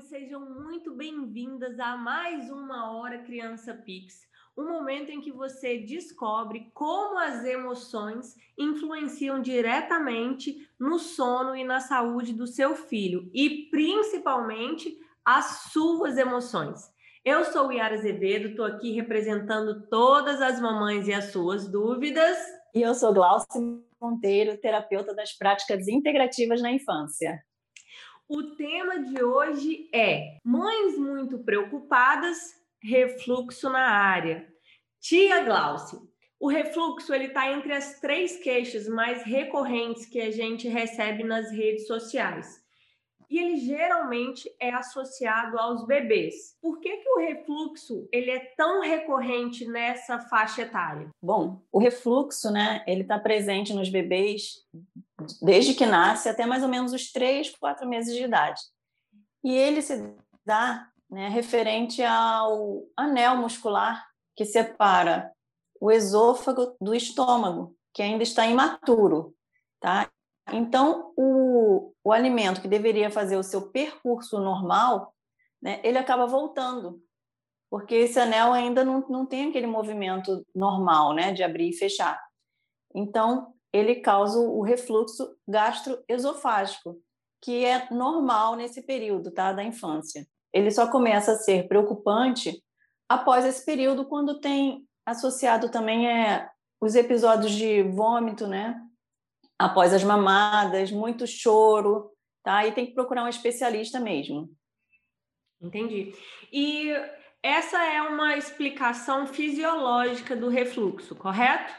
sejam muito bem-vindas a mais uma Hora Criança Pix, um momento em que você descobre como as emoções influenciam diretamente no sono e na saúde do seu filho e principalmente as suas emoções. Eu sou Yara Azevedo, estou aqui representando todas as mamães e as suas dúvidas. E eu sou Glaucio Monteiro, terapeuta das práticas integrativas na infância. O tema de hoje é Mães muito preocupadas, refluxo na área. Tia Glaucio, o refluxo ele está entre as três queixas mais recorrentes que a gente recebe nas redes sociais. E ele geralmente é associado aos bebês. Por que, que o refluxo ele é tão recorrente nessa faixa etária? Bom, o refluxo, né, ele está presente nos bebês desde que nasce até mais ou menos os três, quatro meses de idade. E ele se dá né, referente ao anel muscular que separa o esôfago do estômago, que ainda está imaturo, tá? Então, o, o alimento que deveria fazer o seu percurso normal, né, ele acaba voltando, porque esse anel ainda não, não tem aquele movimento normal, né, de abrir e fechar. Então, ele causa o refluxo gastroesofágico, que é normal nesse período tá, da infância. Ele só começa a ser preocupante após esse período, quando tem associado também é, os episódios de vômito, né? Após as mamadas, muito choro, tá? E tem que procurar um especialista mesmo. Entendi. E essa é uma explicação fisiológica do refluxo, correto?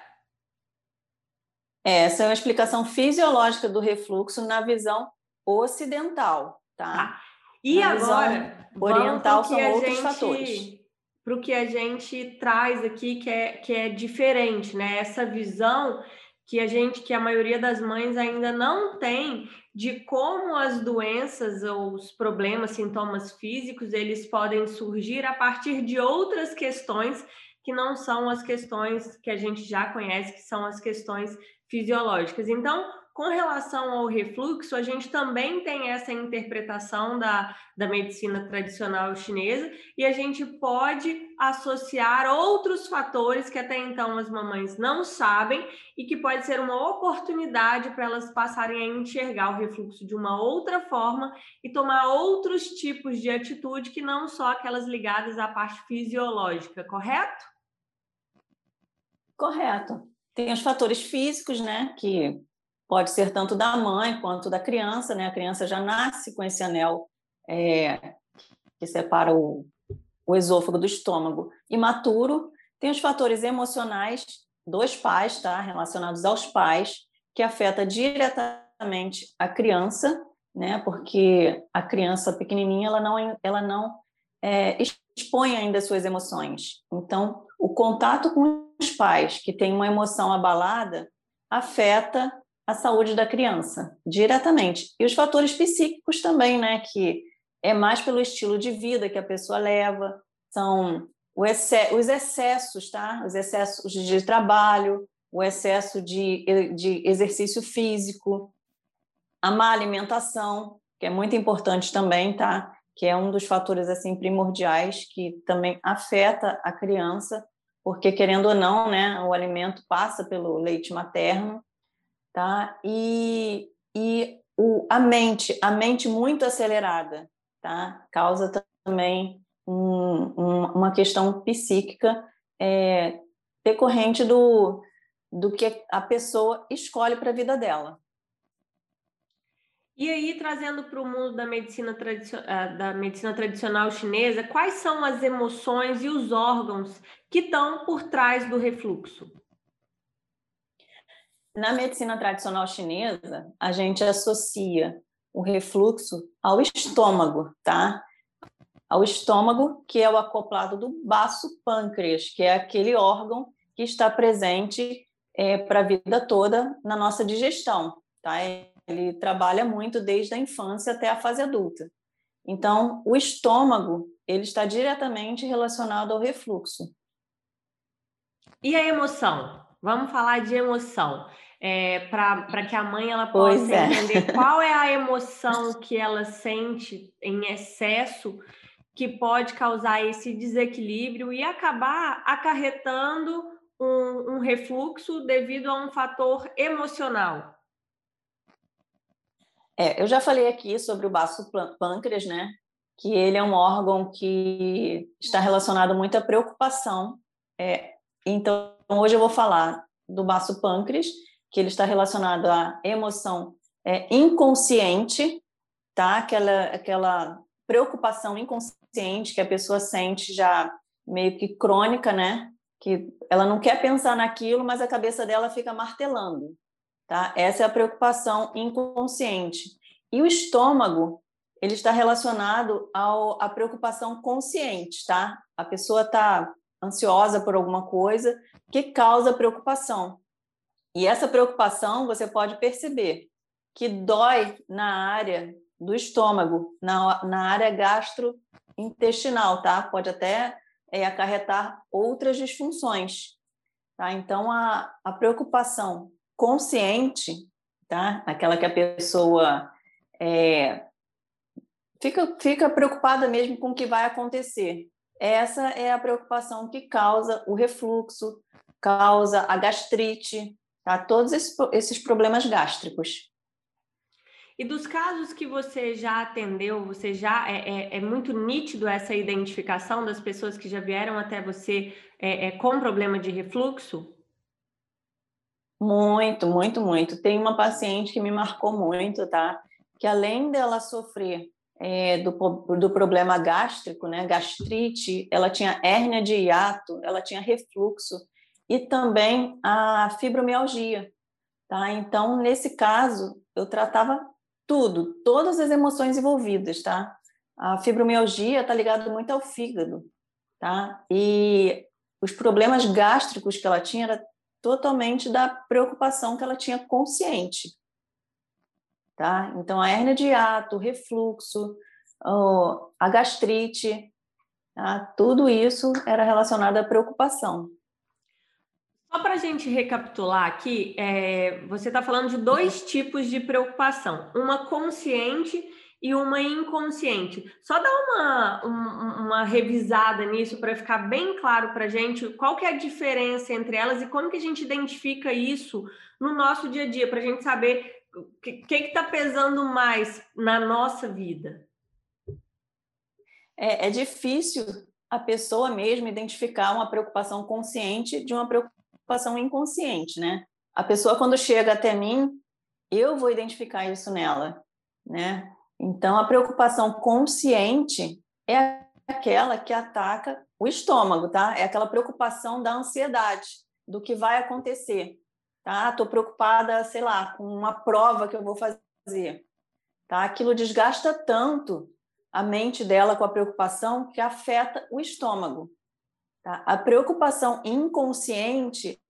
Essa é uma explicação fisiológica do refluxo na visão ocidental, tá? tá. E na agora, oriental são outros gente, fatores. Para o que a gente traz aqui que é, que é diferente, né? Essa visão que a gente, que a maioria das mães ainda não tem de como as doenças ou os problemas, sintomas físicos, eles podem surgir a partir de outras questões que não são as questões que a gente já conhece, que são as questões fisiológicas. Então, com relação ao refluxo, a gente também tem essa interpretação da, da medicina tradicional chinesa e a gente pode associar outros fatores que até então as mamães não sabem e que pode ser uma oportunidade para elas passarem a enxergar o refluxo de uma outra forma e tomar outros tipos de atitude que não só aquelas ligadas à parte fisiológica, correto? Correto. Tem os fatores físicos, né, que pode ser tanto da mãe quanto da criança, né? A criança já nasce com esse anel é, que separa o, o esôfago do estômago imaturo. Tem os fatores emocionais dos pais, tá? Relacionados aos pais, que afeta diretamente a criança, né? Porque a criança pequenininha ela não ela não é, expõe ainda suas emoções. Então, o contato com os pais que têm uma emoção abalada afeta a saúde da criança diretamente. E os fatores psíquicos também, né, que é mais pelo estilo de vida que a pessoa leva, são os excessos, tá? Os excessos de trabalho, o excesso de, de exercício físico, a má alimentação, que é muito importante também, tá? Que é um dos fatores assim primordiais que também afeta a criança porque querendo ou não, né, o alimento passa pelo leite materno, tá? E, e o, a mente, a mente muito acelerada, tá? Causa também um, um, uma questão psíquica é, decorrente do, do que a pessoa escolhe para a vida dela. E aí, trazendo para o mundo da medicina, ah, da medicina tradicional chinesa, quais são as emoções e os órgãos que estão por trás do refluxo? Na medicina tradicional chinesa, a gente associa o refluxo ao estômago, tá? Ao estômago, que é o acoplado do baço pâncreas, que é aquele órgão que está presente é, para a vida toda na nossa digestão, tá? Ele trabalha muito desde a infância até a fase adulta. Então, o estômago, ele está diretamente relacionado ao refluxo. E a emoção? Vamos falar de emoção. é, para que a mãe ela possa é. entender qual é a emoção que ela sente em excesso que pode causar esse desequilíbrio e acabar acarretando um, um refluxo devido a um fator emocional. É, eu já falei aqui sobre o baço pâncreas, né? Que ele é um órgão que está relacionado muito à preocupação. É, então, hoje eu vou falar do baço pâncreas, que ele está relacionado à emoção é, inconsciente, tá? Aquela, aquela preocupação inconsciente que a pessoa sente já meio que crônica, né? Que ela não quer pensar naquilo, mas a cabeça dela fica martelando, tá? Essa é a preocupação inconsciente. E o estômago, ele está relacionado ao, à preocupação consciente, tá? A pessoa está ansiosa por alguma coisa que causa preocupação. E essa preocupação você pode perceber que dói na área do estômago, na, na área gastrointestinal, tá? Pode até é, acarretar outras disfunções, tá? Então, a, a preocupação consciente, tá? Aquela que a pessoa é, fica, fica preocupada mesmo com o que vai acontecer. Essa é a preocupação que causa o refluxo, causa a gastrite, tá? todos esses, esses problemas gástricos. E dos casos que você já atendeu, você já é, é, é, muito nítido essa identificação das pessoas que já vieram até você é, é, com problema de refluxo? Muito, muito, muito. Tem uma paciente que me marcou muito, tá? Que além dela sofrer é, do, do problema gástrico, né, gastrite, ela tinha hérnia de hiato, ela tinha refluxo e também a fibromialgia, tá? Então, nesse caso, eu tratava tudo, todas as emoções envolvidas, tá? A fibromialgia está ligada muito ao fígado, tá? E os problemas gástricos que ela tinha era totalmente da preocupação que ela tinha consciente, tá? Então a hernia de hiato, o refluxo, a gastrite, tá? tudo isso era relacionado à preocupação. Só para a gente recapitular aqui, é, você está falando de dois tipos de preocupação, uma consciente e uma inconsciente. Só dá uma, uma, uma revisada nisso para ficar bem claro para a gente qual que é a diferença entre elas e como que a gente identifica isso no nosso dia a dia, para a gente saber o que está pesando mais na nossa vida. É, é difícil a pessoa mesmo identificar uma preocupação consciente de uma preocupação inconsciente, né? A pessoa quando chega até mim, eu vou identificar isso nela, né? Então a preocupação consciente é aquela que ataca o estômago, tá? É aquela preocupação da ansiedade, do que vai acontecer, tá? Tô preocupada, sei lá, com uma prova que eu vou fazer, tá? Aquilo desgasta tanto a mente dela com a preocupação que afeta o estômago. Tá? A preocupação inconsciente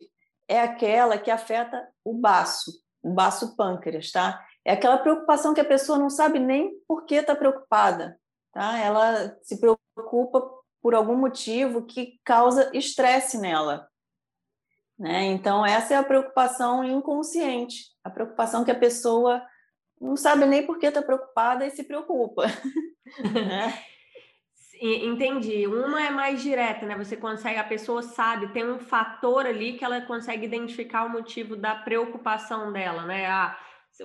é aquela que afeta o baço, o baço pâncreas, tá? É aquela preocupação que a pessoa não sabe nem por que está preocupada, tá? Ela se preocupa por algum motivo que causa estresse nela, né? Então essa é a preocupação inconsciente, a preocupação que a pessoa não sabe nem por que está preocupada e se preocupa. né? Entendi. Uma é mais direta, né? Você consegue, a pessoa sabe, tem um fator ali que ela consegue identificar o motivo da preocupação dela, né? Ah,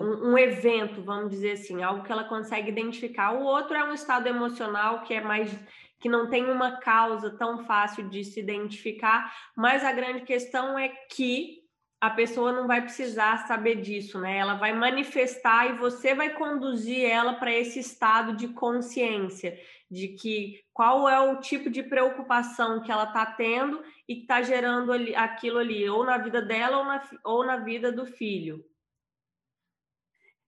um, um, evento, vamos dizer assim, algo que ela consegue identificar. O outro é um estado emocional que é mais que não tem uma causa tão fácil de se identificar, mas a grande questão é que a pessoa não vai precisar saber disso, né? Ela vai manifestar e você vai conduzir ela para esse estado de consciência de que qual é o tipo de preocupação que ela está tendo e que está gerando ali, aquilo ali, ou na vida dela ou na, ou na vida do filho.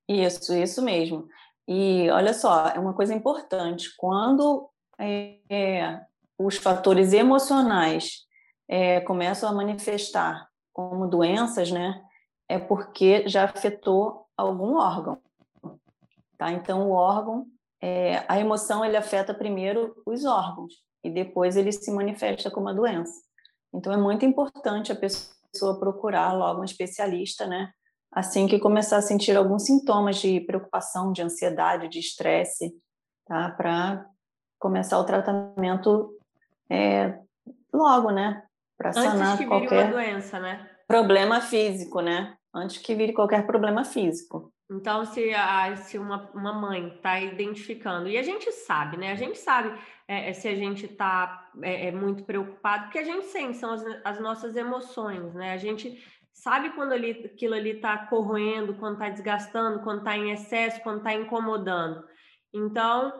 Isso, isso mesmo. E olha só, é uma coisa importante. Quando é, os fatores emocionais é, começam a manifestar como doenças, né, é porque já afetou algum órgão. Tá? Então, o órgão é, a emoção ele afeta primeiro os órgãos e depois ele se manifesta como uma doença. Então é muito importante a pessoa procurar logo um especialista, né, assim que começar a sentir alguns sintomas de preocupação, de ansiedade, de estresse, tá? Para começar o tratamento é, logo, né? Para sanar Antes que qualquer uma doença, né? Problema físico, né? Antes que vire qualquer problema físico. Então, se, a, se uma, uma mãe está identificando, e a gente sabe, né? A gente sabe é, é se a gente está é, é, muito preocupado, porque a gente sente, são as, as nossas emoções, né? A gente sabe quando ali, aquilo ali está corroendo, quando está desgastando, quando está em excesso, quando está incomodando. Então,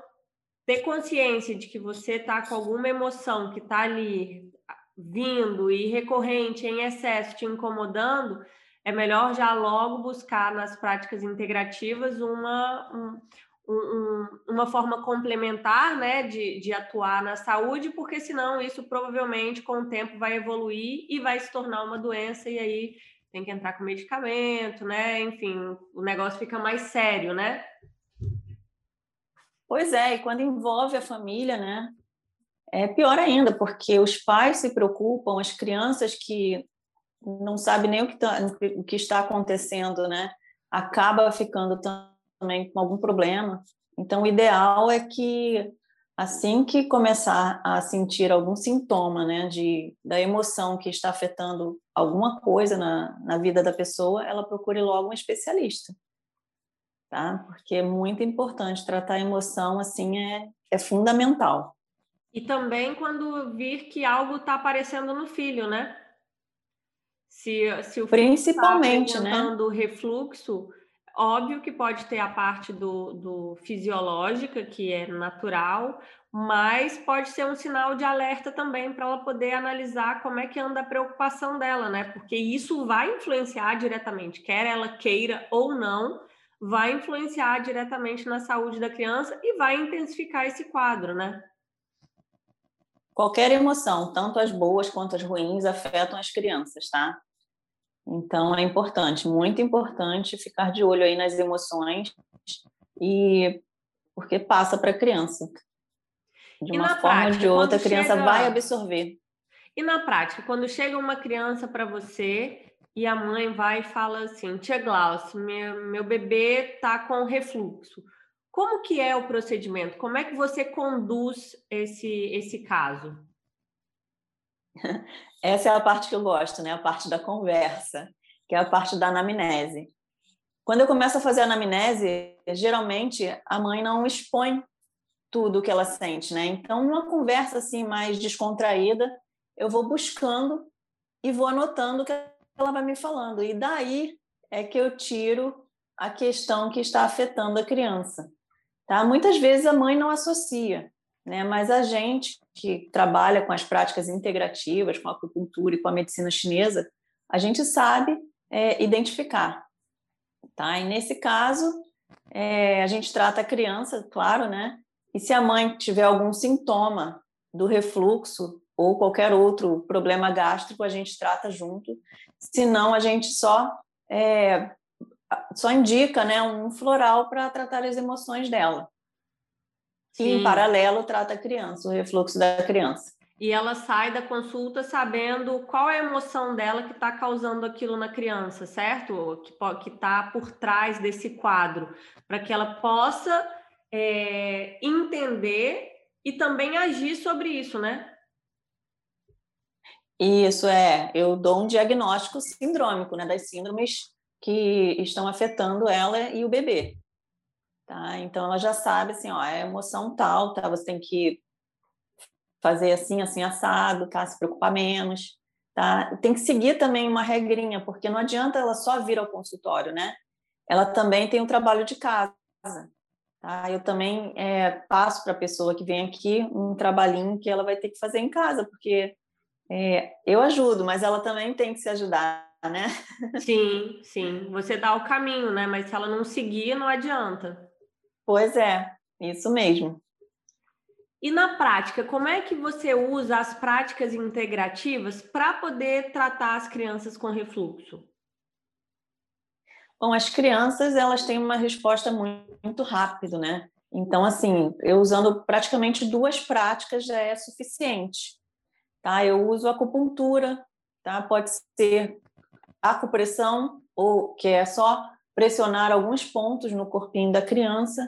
ter consciência de que você está com alguma emoção que está ali vindo e recorrente, em excesso, te incomodando, é melhor já logo buscar nas práticas integrativas uma, um, um, uma forma complementar né, de, de atuar na saúde, porque senão isso provavelmente com o tempo vai evoluir e vai se tornar uma doença, e aí tem que entrar com medicamento, né? Enfim, o negócio fica mais sério, né? Pois é, e quando envolve a família, né? É pior ainda, porque os pais se preocupam, as crianças que não sabe nem o que, tá, o que está acontecendo, né? Acaba ficando também com algum problema. Então, o ideal é que assim que começar a sentir algum sintoma, né, de da emoção que está afetando alguma coisa na, na vida da pessoa, ela procure logo um especialista, tá? Porque é muito importante tratar a emoção assim é é fundamental. E também quando vir que algo está aparecendo no filho, né? Se, se o tá Principalmente, apresentando né? refluxo, óbvio que pode ter a parte do, do fisiológica, que é natural, mas pode ser um sinal de alerta também para ela poder analisar como é que anda a preocupação dela, né? Porque isso vai influenciar diretamente, quer ela queira ou não, vai influenciar diretamente na saúde da criança e vai intensificar esse quadro, né? Qualquer emoção, tanto as boas quanto as ruins, afetam as crianças, tá? Então é importante, muito importante ficar de olho aí nas emoções e porque passa para a criança. De uma forma prática, ou de outra, a criança chega... vai absorver. E na prática, quando chega uma criança para você e a mãe vai e fala assim: Tia Glaucia, meu, meu bebê está com refluxo. Como que é o procedimento? Como é que você conduz esse, esse caso? Essa é a parte que eu gosto, né? A parte da conversa, que é a parte da anamnese. Quando eu começo a fazer a anamnese, geralmente a mãe não expõe tudo o que ela sente, né? Então, numa conversa assim mais descontraída, eu vou buscando e vou anotando o que ela vai me falando. E daí é que eu tiro a questão que está afetando a criança. Tá? Muitas vezes a mãe não associa, né? mas a gente que trabalha com as práticas integrativas, com a acupuntura e com a medicina chinesa, a gente sabe é, identificar. Tá? E nesse caso, é, a gente trata a criança, claro, né? E se a mãe tiver algum sintoma do refluxo ou qualquer outro problema gástrico, a gente trata junto. Se não, a gente só é, só indica né, um floral para tratar as emoções dela. Sim. E, em paralelo, trata a criança, o refluxo da criança. E ela sai da consulta sabendo qual é a emoção dela que está causando aquilo na criança, certo? Que está por trás desse quadro, para que ela possa é, entender e também agir sobre isso, né? Isso é, eu dou um diagnóstico sindrômico, né, das síndromes que estão afetando ela e o bebê. Tá? Então ela já sabe assim, ó, é emoção tal, tá? Você tem que fazer assim, assim assado, tá? Se preocupar menos, tá? Tem que seguir também uma regrinha, porque não adianta ela só vir ao consultório, né? Ela também tem um trabalho de casa, tá? Eu também é, passo para a pessoa que vem aqui um trabalhinho que ela vai ter que fazer em casa, porque é, eu ajudo, mas ela também tem que se ajudar, né? Sim, sim. Você dá o caminho, né? Mas se ela não seguir, não adianta. Pois é, isso mesmo. E na prática, como é que você usa as práticas integrativas para poder tratar as crianças com refluxo? Bom, as crianças elas têm uma resposta muito, muito rápido, né? Então, assim, eu usando praticamente duas práticas já é suficiente, tá? Eu uso acupuntura, tá? Pode ser acupressão ou que é só pressionar alguns pontos no corpinho da criança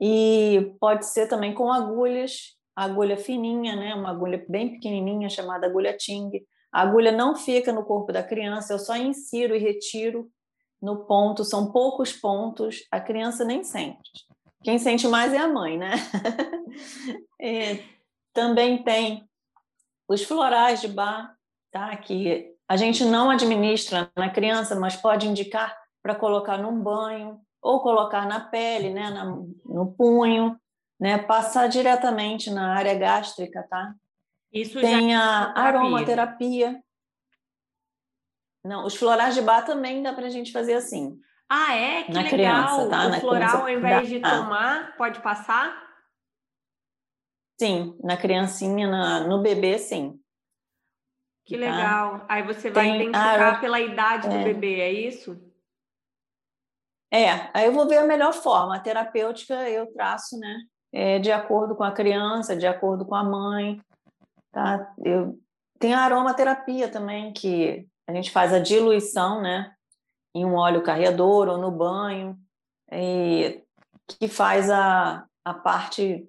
e pode ser também com agulhas, agulha fininha, né? Uma agulha bem pequenininha chamada agulha Ting. A agulha não fica no corpo da criança, eu só insiro e retiro no ponto, são poucos pontos, a criança nem sente. Quem sente mais é a mãe, né? também tem os florais de bar, tá? Que a gente não administra na criança, mas pode indicar para colocar num banho ou colocar na pele, né? Na, no punho, né? Passar diretamente na área gástrica, tá? Isso tem a aromaterapia. Não, os florais de bar também dá para a gente fazer assim. Ah, é? Que na legal. Criança, tá? O na floral, criança, ao invés de tomar, pode passar? Sim, na criancinha, na, no bebê, sim. Que tá? legal. Aí você vai Tem, identificar pela idade é. do bebê, é isso? É, aí eu vou ver a melhor forma. A terapêutica eu traço, né? É, de acordo com a criança, de acordo com a mãe. Tá? Eu, tem a aromaterapia também, que a gente faz a diluição, né? Em um óleo carreador ou no banho, e que faz a, a parte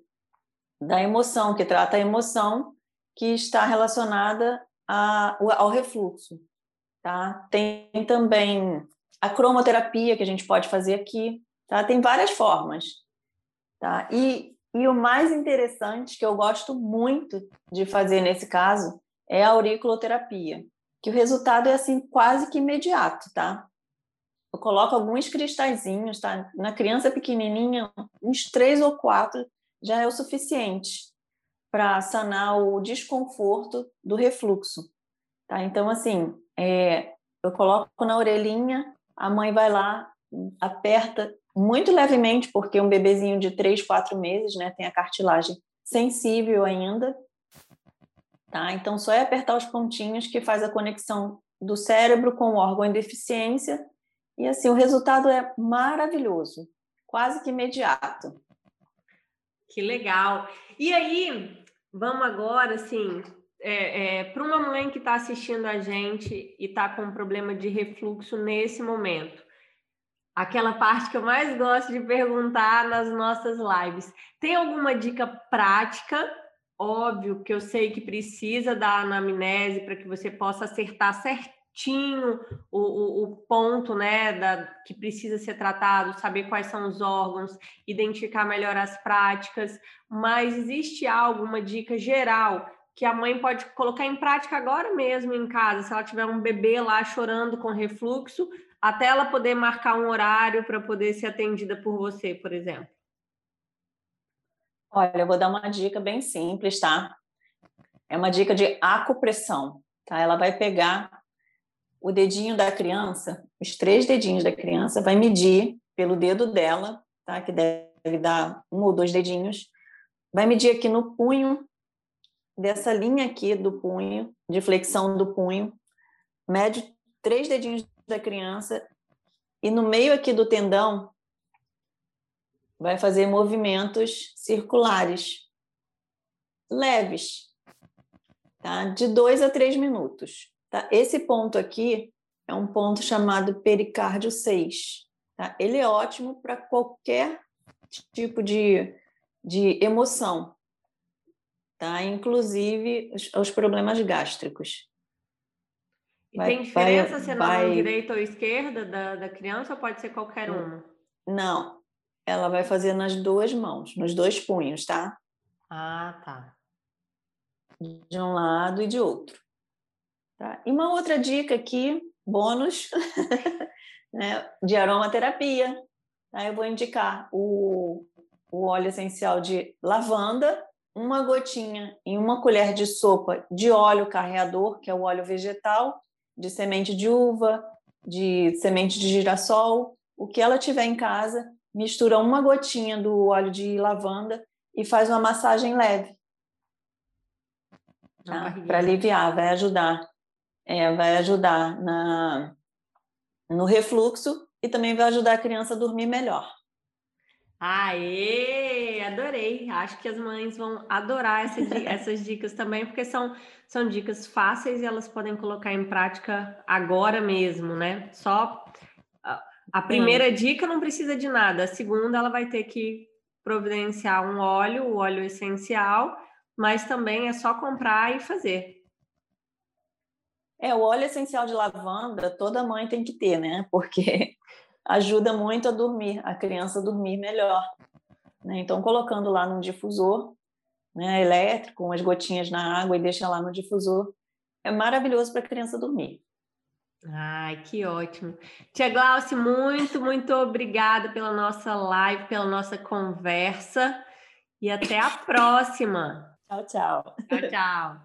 da emoção, que trata a emoção que está relacionada a, ao refluxo. Tá? Tem também a cromoterapia que a gente pode fazer aqui. Tá? Tem várias formas. Tá? E, e o mais interessante, que eu gosto muito de fazer nesse caso, é a auriculoterapia, que o resultado é assim quase que imediato, tá? Eu coloco alguns cristalzinhos, tá? Na criança pequenininha, uns três ou quatro já é o suficiente para sanar o desconforto do refluxo. Tá? Então, assim, é, eu coloco na orelhinha, a mãe vai lá, aperta muito levemente, porque um bebezinho de 3, 4 meses né, tem a cartilagem sensível ainda. Tá? Então, só é apertar os pontinhos que faz a conexão do cérebro com o órgão em deficiência. E assim, o resultado é maravilhoso, quase que imediato. Que legal. E aí, vamos agora, assim, é, é, para uma mãe que está assistindo a gente e está com um problema de refluxo nesse momento, aquela parte que eu mais gosto de perguntar nas nossas lives. Tem alguma dica prática? Óbvio que eu sei que precisa da anamnese para que você possa acertar certinho o, o, o, ponto né, da, que precisa ser tratado, saber quais são os órgãos, identificar melhor as práticas, mas existe alguma dica geral que a mãe pode colocar em prática agora mesmo em casa, se ela tiver um bebê lá chorando com refluxo, até ela poder marcar um horário para poder ser atendida por você, por exemplo? Olha, eu vou dar uma dica bem simples, tá? É uma dica de acupressão, tá? Ela vai pegar o dedinho da criança, os três dedinhos da criança, vai medir pelo dedo dela, tá? Que deve dar um ou dois dedinhos, vai medir aqui no punho dessa linha aqui do punho, de flexão do punho, mede três dedinhos da criança e no meio aqui do tendão vai fazer movimentos circulares leves, tá? De dois a três minutos. Tá? Esse ponto aqui é um ponto chamado pericárdio 6. Tá? Ele é ótimo para qualquer tipo de, de emoção, tá? inclusive os, problemas gástricos. E vai, tem diferença vai, se é na vai... mão direita ou esquerda da, da criança ou pode ser qualquer uma? Não, ela vai fazer nas duas mãos, nos dois punhos, tá? Ah, tá. De um lado e de outro. Tá? E uma outra dica aqui, bônus, né, de aromaterapia. Tá? Eu vou indicar o, o óleo essencial de lavanda, uma gotinha em uma colher de sopa de óleo carreador, que é o óleo vegetal, de semente de uva, de semente de girassol, o que ela tiver em casa, mistura uma gotinha do óleo de lavanda e faz uma massagem leve. Tá? Para aliviar, vai ajudar é, vai ajudar na, no refluxo e também vai ajudar a criança a dormir melhor. Aê, adorei. Acho que as mães vão adorar essa, essas dicas também, porque são, são dicas fáceis e elas podem colocar em prática agora mesmo, né? Só A primeira Sim. dica não precisa de nada, a segunda ela vai ter que providenciar um óleo, o óleo essencial, mas também é só comprar e fazer. É, o óleo essencial de lavanda toda mãe tem que ter, né? Porque ajuda muito a dormir, a criança dormir melhor. Né? Então, colocando lá no difusor né, elétrico, umas gotinhas na água e deixa lá no difusor, é maravilhoso para a criança dormir. Ai, que ótimo. Tia Glauce, muito, muito obrigada pela nossa live, pela nossa conversa e até a próxima. Tchau, tchau. Tchau, tchau.